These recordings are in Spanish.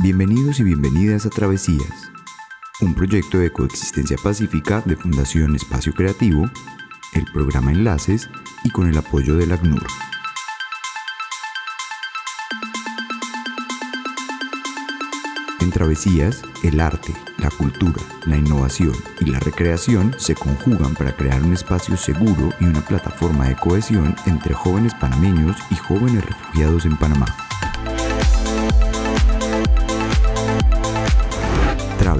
Bienvenidos y bienvenidas a Travesías, un proyecto de coexistencia pacífica de Fundación Espacio Creativo, el programa Enlaces y con el apoyo del ACNUR. En Travesías, el arte, la cultura, la innovación y la recreación se conjugan para crear un espacio seguro y una plataforma de cohesión entre jóvenes panameños y jóvenes refugiados en Panamá.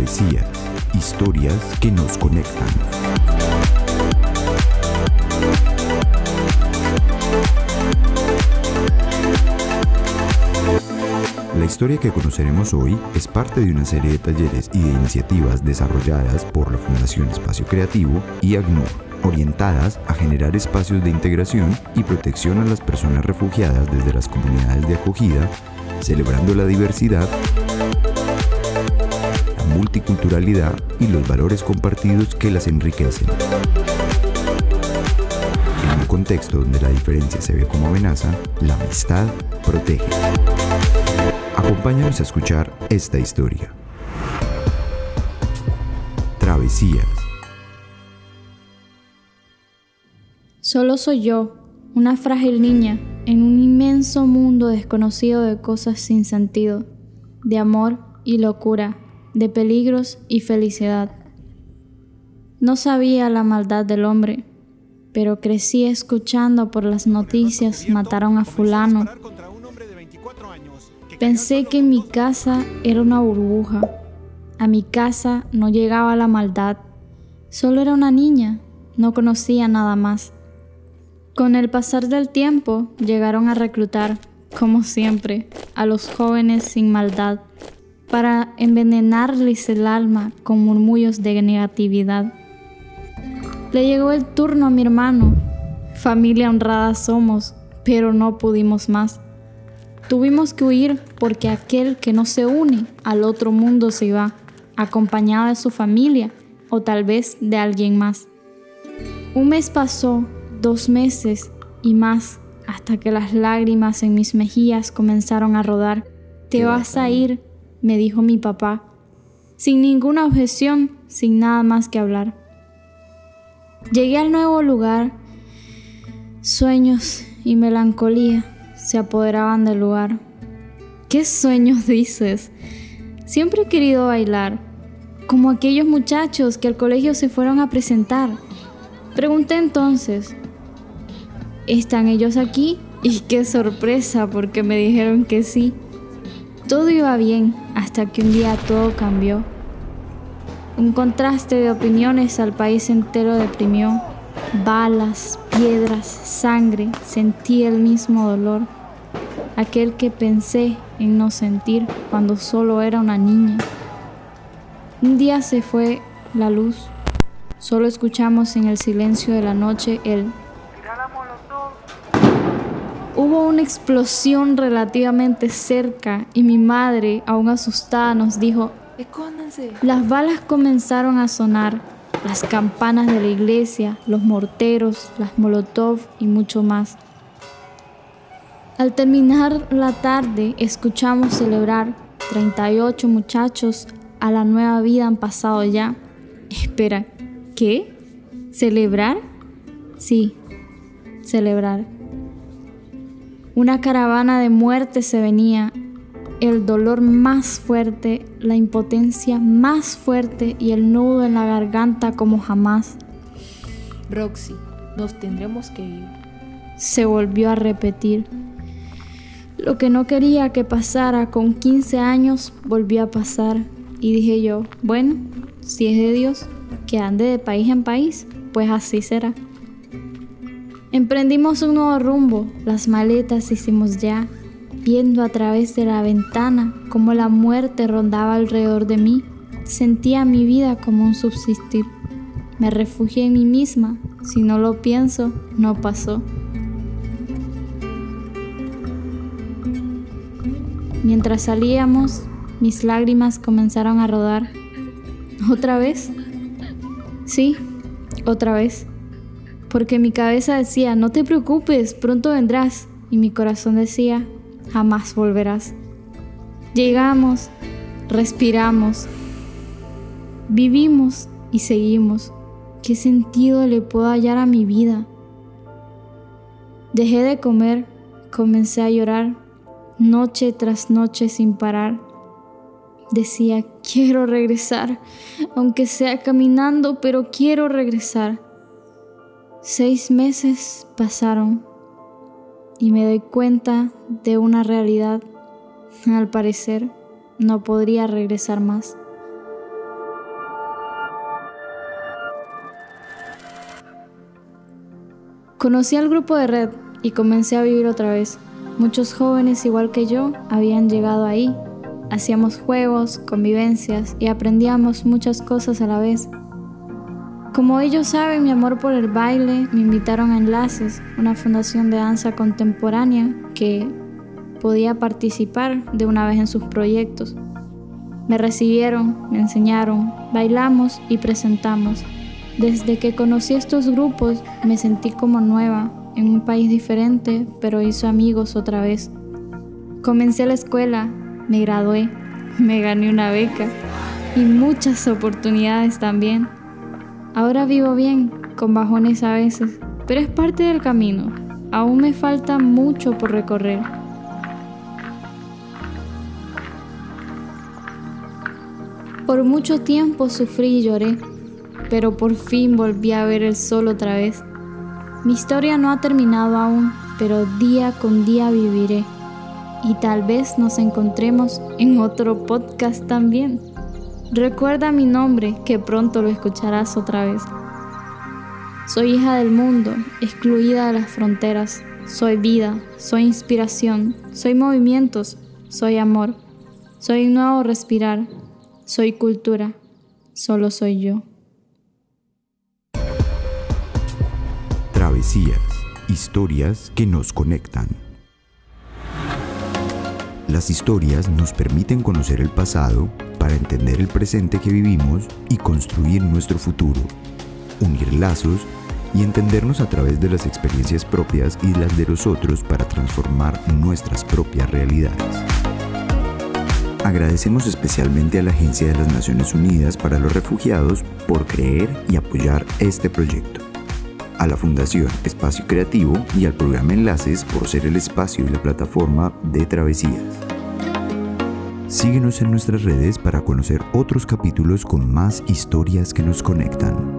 Historias que nos conectan. La historia que conoceremos hoy es parte de una serie de talleres y de iniciativas desarrolladas por la Fundación Espacio Creativo y ACNUR, orientadas a generar espacios de integración y protección a las personas refugiadas desde las comunidades de acogida, celebrando la diversidad, multiculturalidad y los valores compartidos que las enriquecen. En un contexto donde la diferencia se ve como amenaza, la amistad protege. Acompáñanos a escuchar esta historia. Travesías. Solo soy yo, una frágil niña, en un inmenso mundo desconocido de cosas sin sentido, de amor y locura, de peligros y felicidad. No sabía la maldad del hombre, pero crecí escuchando por las noticias mataron a fulano, Pensé que mi casa era una burbuja. A mi casa no llegaba la maldad. Solo era una niña, no conocía nada más. Con el pasar del tiempo llegaron a reclutar, como siempre, a los jóvenes sin maldad para envenenarles el alma con murmullos de negatividad. Le llegó el turno a mi hermano. Familia honrada somos, pero no pudimos más. Tuvimos que huir porque aquel que no se une al otro mundo se va, acompañado de su familia o tal vez de alguien más. Un mes pasó, dos meses y más, hasta que las lágrimas en mis mejillas comenzaron a rodar. Te vas a ir, me dijo mi papá, sin ninguna objeción, sin nada más que hablar. Llegué al nuevo lugar, sueños y melancolía se apoderaban del lugar. ¿Qué sueños dices? Siempre he querido bailar, como aquellos muchachos que al colegio se fueron a presentar. Pregunté entonces, ¿están ellos aquí? Y qué sorpresa porque me dijeron que sí. Todo iba bien hasta que un día todo cambió. Un contraste de opiniones al país entero deprimió. Balas, piedras, sangre, sentí el mismo dolor aquel que pensé en no sentir cuando solo era una niña. Un día se fue la luz, solo escuchamos en el silencio de la noche el... Hubo una explosión relativamente cerca y mi madre, aún asustada, nos dijo, Escóndanse. Las balas comenzaron a sonar, las campanas de la iglesia, los morteros, las molotov y mucho más. Al terminar la tarde, escuchamos celebrar 38 muchachos a la nueva vida han pasado ya. Espera, ¿qué? ¿Celebrar? Sí, celebrar. Una caravana de muerte se venía, el dolor más fuerte, la impotencia más fuerte y el nudo en la garganta como jamás. Roxy, nos tendremos que ir. Se volvió a repetir. Lo que no quería que pasara con 15 años volvió a pasar y dije yo, bueno, si es de Dios, que ande de país en país, pues así será. Emprendimos un nuevo rumbo, las maletas hicimos ya, viendo a través de la ventana cómo la muerte rondaba alrededor de mí, sentía mi vida como un subsistir. Me refugié en mí misma, si no lo pienso, no pasó. Mientras salíamos, mis lágrimas comenzaron a rodar. ¿Otra vez? Sí, otra vez. Porque mi cabeza decía, no te preocupes, pronto vendrás. Y mi corazón decía, jamás volverás. Llegamos, respiramos, vivimos y seguimos. ¿Qué sentido le puedo hallar a mi vida? Dejé de comer, comencé a llorar, noche tras noche sin parar. Decía, quiero regresar, aunque sea caminando, pero quiero regresar. Seis meses pasaron y me doy cuenta de una realidad. Al parecer, no podría regresar más. Conocí al grupo de red y comencé a vivir otra vez. Muchos jóvenes igual que yo habían llegado ahí. Hacíamos juegos, convivencias y aprendíamos muchas cosas a la vez. Como ellos saben mi amor por el baile, me invitaron a Enlaces, una fundación de danza contemporánea que podía participar de una vez en sus proyectos. Me recibieron, me enseñaron, bailamos y presentamos. Desde que conocí estos grupos me sentí como nueva, en un país diferente, pero hizo amigos otra vez. Comencé la escuela, me gradué, me gané una beca y muchas oportunidades también. Ahora vivo bien, con bajones a veces, pero es parte del camino. Aún me falta mucho por recorrer. Por mucho tiempo sufrí y lloré, pero por fin volví a ver el sol otra vez. Mi historia no ha terminado aún, pero día con día viviré. Y tal vez nos encontremos en otro podcast también. Recuerda mi nombre, que pronto lo escucharás otra vez. Soy hija del mundo, excluida de las fronteras. Soy vida, soy inspiración, soy movimientos, soy amor, soy nuevo respirar, soy cultura, solo soy yo. Travesías, historias que nos conectan. Las historias nos permiten conocer el pasado para entender el presente que vivimos y construir nuestro futuro, unir lazos y entendernos a través de las experiencias propias y las de los otros para transformar nuestras propias realidades. Agradecemos especialmente a la Agencia de las Naciones Unidas para los Refugiados por creer y apoyar este proyecto a la Fundación Espacio Creativo y al programa Enlaces por ser el espacio y la plataforma de travesías. Síguenos en nuestras redes para conocer otros capítulos con más historias que nos conectan.